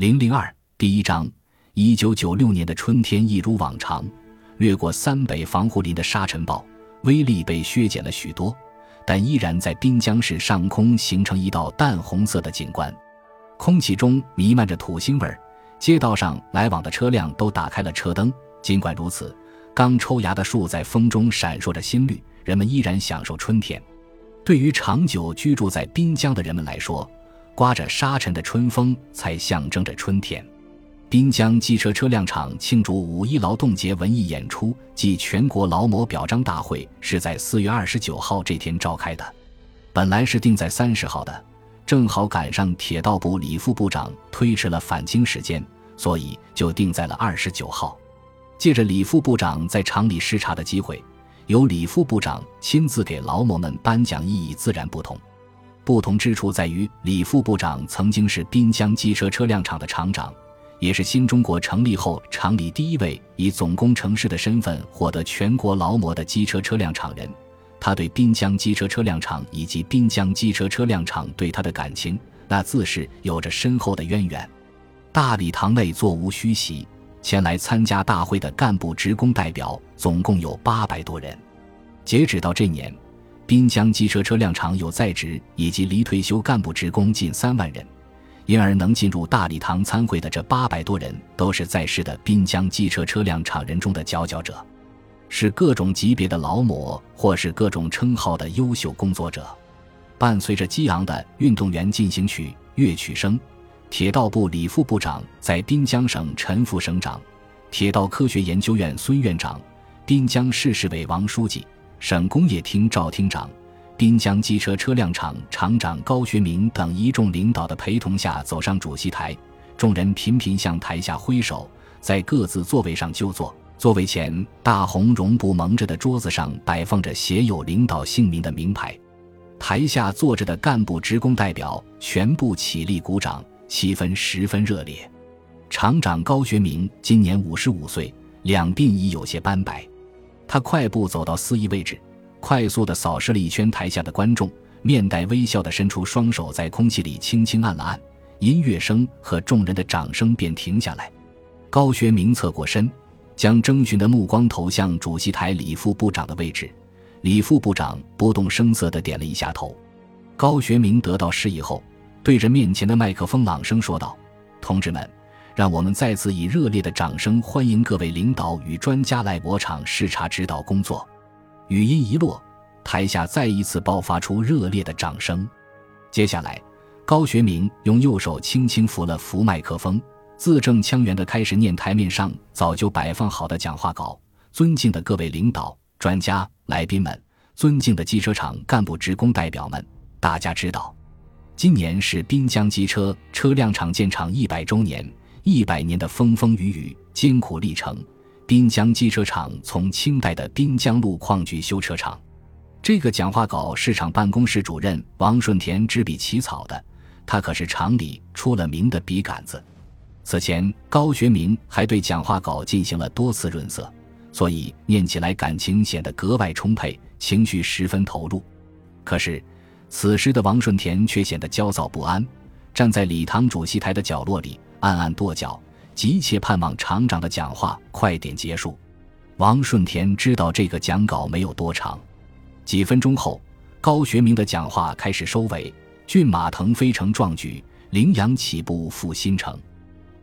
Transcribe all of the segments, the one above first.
零零二第一章，一九九六年的春天一如往常，掠过三北防护林的沙尘暴威力被削减了许多，但依然在滨江市上空形成一道淡红色的景观。空气中弥漫着土腥味，街道上来往的车辆都打开了车灯。尽管如此，刚抽芽的树在风中闪烁着新绿，人们依然享受春天。对于长久居住在滨江的人们来说，刮着沙尘的春风才象征着春天。滨江机车车辆厂庆祝五一劳动节文艺演出暨全国劳模表彰大会是在四月二十九号这天召开的，本来是定在三十号的，正好赶上铁道部李副部长推迟了返京时间，所以就定在了二十九号。借着李副部长在厂里视察的机会，由李副部长亲自给劳模们颁奖，意义自然不同。不同之处在于，李副部长曾经是滨江机车车辆厂的厂长，也是新中国成立后厂里第一位以总工程师的身份获得全国劳模的机车车辆厂人。他对滨江机车车辆厂以及滨江机车车辆厂对他的感情，那自是有着深厚的渊源。大礼堂内座无虚席，前来参加大会的干部职工代表总共有八百多人。截止到这年。滨江机车车辆厂有在职以及离退休干部职工近三万人，因而能进入大礼堂参会的这八百多人，都是在世的滨江机车车辆厂人中的佼佼者，是各种级别的劳模或是各种称号的优秀工作者。伴随着激昂的运动员进行曲乐曲声，铁道部李副部长在滨江省陈副省长，铁道科学研究院孙院长，滨江市市委王书记。省工业厅赵厅长、滨江机车车辆厂厂长高学明等一众领导的陪同下走上主席台，众人频频向台下挥手，在各自座位上就坐。座位前大红绒布蒙着的桌子上摆放着写有领导姓名的名牌，台下坐着的干部职工代表全部起立鼓掌，气氛十分热烈。厂长高学明今年五十五岁，两鬓已有些斑白。他快步走到司仪位置，快速地扫视了一圈台下的观众，面带微笑地伸出双手，在空气里轻轻按了按，音乐声和众人的掌声便停下来。高学明侧过身，将征询的目光投向主席台李副部长的位置。李副部长不动声色地点了一下头。高学明得到示意后，对着面前的麦克风朗声说道：“同志们。”让我们再次以热烈的掌声欢迎各位领导与专家来我厂视察指导工作。语音一落，台下再一次爆发出热烈的掌声。接下来，高学明用右手轻轻扶了扶麦克风，字正腔圆地开始念台面上早就摆放好的讲话稿：“尊敬的各位领导、专家、来宾们，尊敬的机车厂干部职工代表们，大家知道，今年是滨江机车车辆厂建厂一百周年。”一百年的风风雨雨、艰苦历程，滨江机车厂从清代的滨江路矿局修车厂。这个讲话稿是厂办公室主任王顺田执笔起草的，他可是厂里出了名的笔杆子。此前，高学明还对讲话稿进行了多次润色，所以念起来感情显得格外充沛，情绪十分投入。可是，此时的王顺田却显得焦躁不安，站在礼堂主席台的角落里。暗暗跺脚，急切盼望厂长的讲话快点结束。王顺田知道这个讲稿没有多长，几分钟后，高学明的讲话开始收尾。骏马腾飞成壮举，羚羊起步赴新城。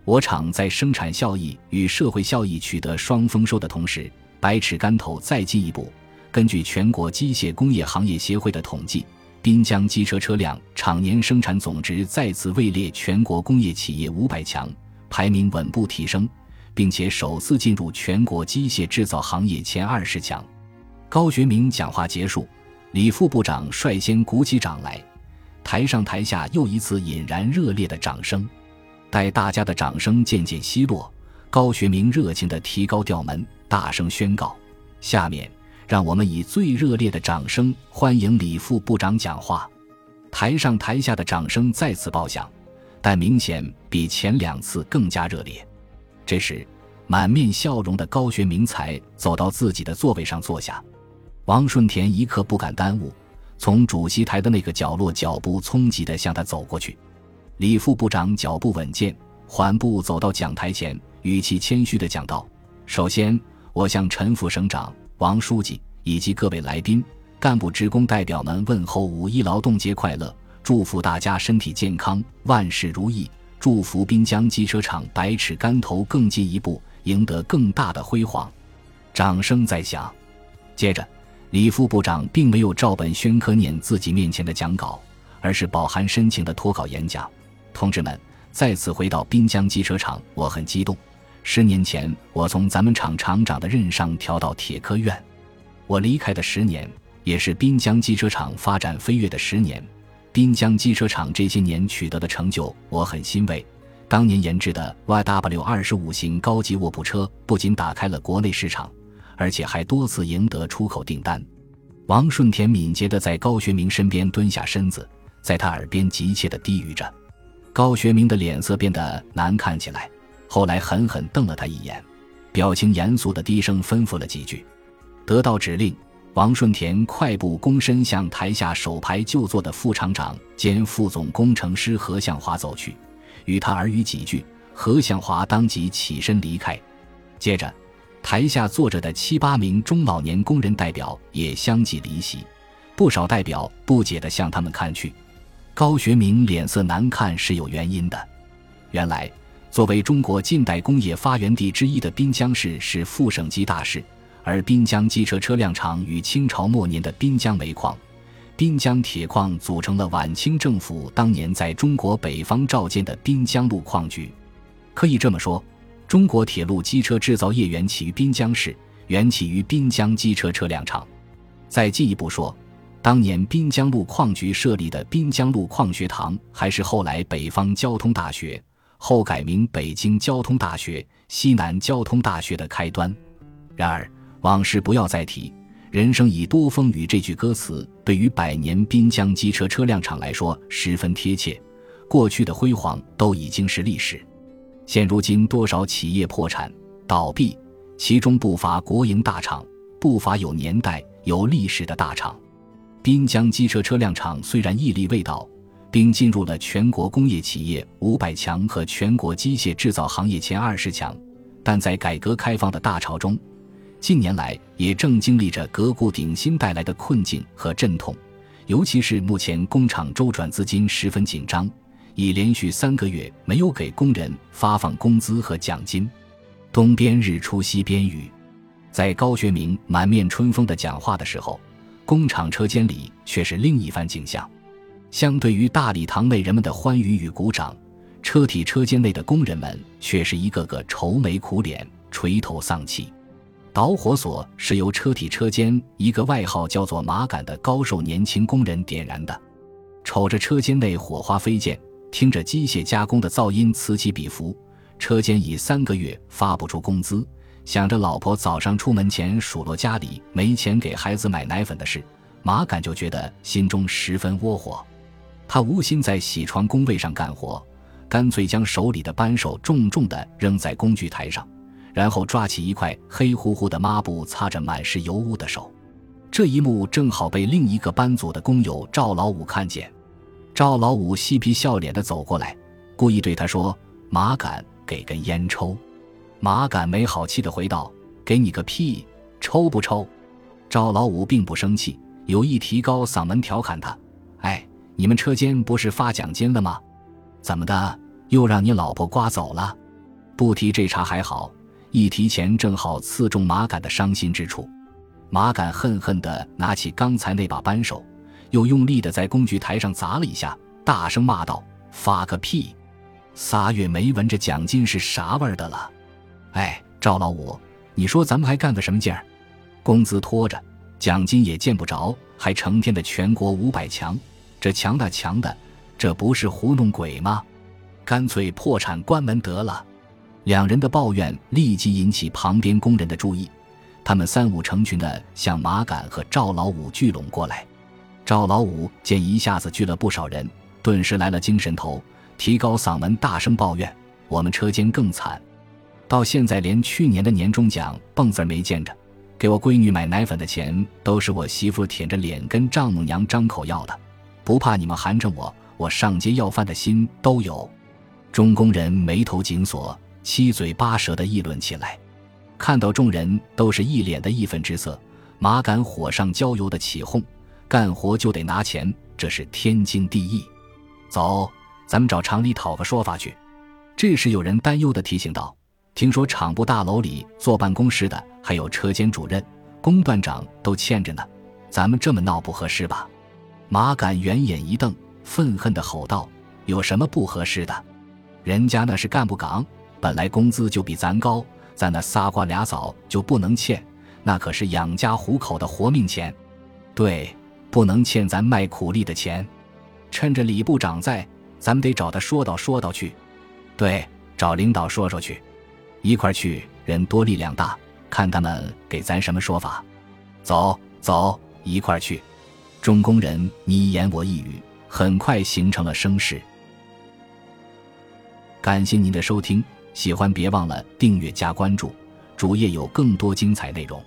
我厂在生产效益与社会效益取得双丰收的同时，百尺竿头再进一步。根据全国机械工业行业协会的统计。滨江机车车辆厂年生产总值再次位列全国工业企业五百强，排名稳步提升，并且首次进入全国机械制造行业前二十强。高学明讲话结束，李副部长率先鼓起掌来，台上台下又一次引燃热烈的掌声。待大家的掌声渐渐稀落，高学明热情地提高调门，大声宣告：“下面。”让我们以最热烈的掌声欢迎李副部长讲话。台上台下的掌声再次爆响，但明显比前两次更加热烈。这时，满面笑容的高学明才走到自己的座位上坐下。王顺田一刻不敢耽误，从主席台的那个角落，脚步匆急地向他走过去。李副部长脚步稳健，缓步走到讲台前，语气谦虚地讲道：“首先，我向陈副省长、王书记以及各位来宾、干部职工代表们问候五一劳动节快乐，祝福大家身体健康，万事如意，祝福滨江机车厂百尺竿头更进一步，赢得更大的辉煌。”掌声在响。接着，李副部长并没有照本宣科念自己面前的讲稿，而是饱含深情的脱稿演讲：“同志们，再次回到滨江机车厂，我很激动。十年前，我从咱们厂厂长的任上调到铁科院，我离开的十年，也是滨江机车厂发展飞跃的十年。滨江机车厂这些年取得的成就，我很欣慰。当年研制的 YW 二十五型高级卧铺车，不仅打开了国内市场。”而且还多次赢得出口订单。王顺田敏捷地在高学明身边蹲下身子，在他耳边急切地低语着。高学明的脸色变得难看起来，后来狠狠瞪了他一眼，表情严肃地低声吩咐了几句。得到指令，王顺田快步躬身向台下首排就坐的副厂长兼副总工程师何向华走去，与他耳语几句。何向华当即起身离开，接着。台下坐着的七八名中老年工人代表也相继离席，不少代表不解地向他们看去。高学明脸色难看是有原因的。原来，作为中国近代工业发源地之一的滨江市是副省级大市，而滨江机车车辆厂与清朝末年的滨江煤矿、滨江铁矿组成了晚清政府当年在中国北方召建的滨江路矿局。可以这么说。中国铁路机车制造业源起于滨江市，源起于滨江机车车辆厂。再进一步说，当年滨江路矿局设立的滨江路矿学堂，还是后来北方交通大学（后改名北京交通大学、西南交通大学）的开端。然而，往事不要再提，人生已多风雨。这句歌词对于百年滨江机车车辆厂来说十分贴切。过去的辉煌都已经是历史。现如今，多少企业破产倒闭，其中不乏国营大厂，不乏有年代、有历史的大厂。滨江机车车辆厂虽然屹立未倒，并进入了全国工业企业五百强和全国机械制造行业前二十强，但在改革开放的大潮中，近年来也正经历着革故鼎新带来的困境和阵痛，尤其是目前工厂周转资金十分紧张。已连续三个月没有给工人发放工资和奖金，东边日出西边雨，在高学明满面春风的讲话的时候，工厂车间里却是另一番景象。相对于大礼堂内人们的欢愉与鼓掌，车体车间内的工人们却是一个个愁眉苦脸、垂头丧气。导火索是由车体车间一个外号叫做“马杆”的高瘦年轻工人点燃的，瞅着车间内火花飞溅。听着机械加工的噪音此起彼伏，车间已三个月发不出工资，想着老婆早上出门前数落家里没钱给孩子买奶粉的事，马杆就觉得心中十分窝火。他无心在铣床工位上干活，干脆将手里的扳手重重地扔在工具台上，然后抓起一块黑乎乎的抹布擦着满是油污的手。这一幕正好被另一个班组的工友赵老五看见。赵老五嬉皮笑脸的走过来，故意对他说：“马杆，给根烟抽。”马杆没好气的回道：“给你个屁，抽不抽？”赵老五并不生气，有意提高嗓门调侃他：“哎，你们车间不是发奖金了吗？怎么的，又让你老婆刮走了？不提这茬还好，一提钱正好刺中马杆的伤心之处。”马杆恨恨地拿起刚才那把扳手。又用力地在工具台上砸了一下，大声骂道：“发个屁！仨月没闻着奖金是啥味儿的了！哎，赵老五，你说咱们还干个什么劲儿？工资拖着，奖金也见不着，还成天的全国五百强，这强的强的，这不是糊弄鬼吗？干脆破产关门得了！”两人的抱怨立即引起旁边工人的注意，他们三五成群的向马杆和赵老五聚拢过来。赵老五见一下子聚了不少人，顿时来了精神头，提高嗓门大声抱怨：“我们车间更惨，到现在连去年的年终奖蹦子没见着，给我闺女买奶粉的钱都是我媳妇舔着脸跟丈母娘张口要的，不怕你们寒碜我，我上街要饭的心都有。”中工人眉头紧锁，七嘴八舌的议论起来。看到众人都是一脸的义愤之色，马杆火上浇油的起哄：“干活就得拿钱，这是天经地义。”走，咱们找厂里讨个说法去。这时有人担忧的提醒道：“听说厂部大楼里坐办公室的还有车间主任、工段长都欠着呢，咱们这么闹不合适吧？”马杆圆眼一瞪，愤恨地吼道：“有什么不合适的？人家那是干部岗，本来工资就比咱高。”咱那仨瓜俩枣就不能欠，那可是养家糊口的活命钱。对，不能欠咱卖苦力的钱。趁着李部长在，咱得找他说道说道去。对，找领导说说去，一块去，人多力量大，看他们给咱什么说法。走走，一块去。众工人你一言我一语，很快形成了声势。感谢您的收听。喜欢别忘了订阅加关注，主页有更多精彩内容。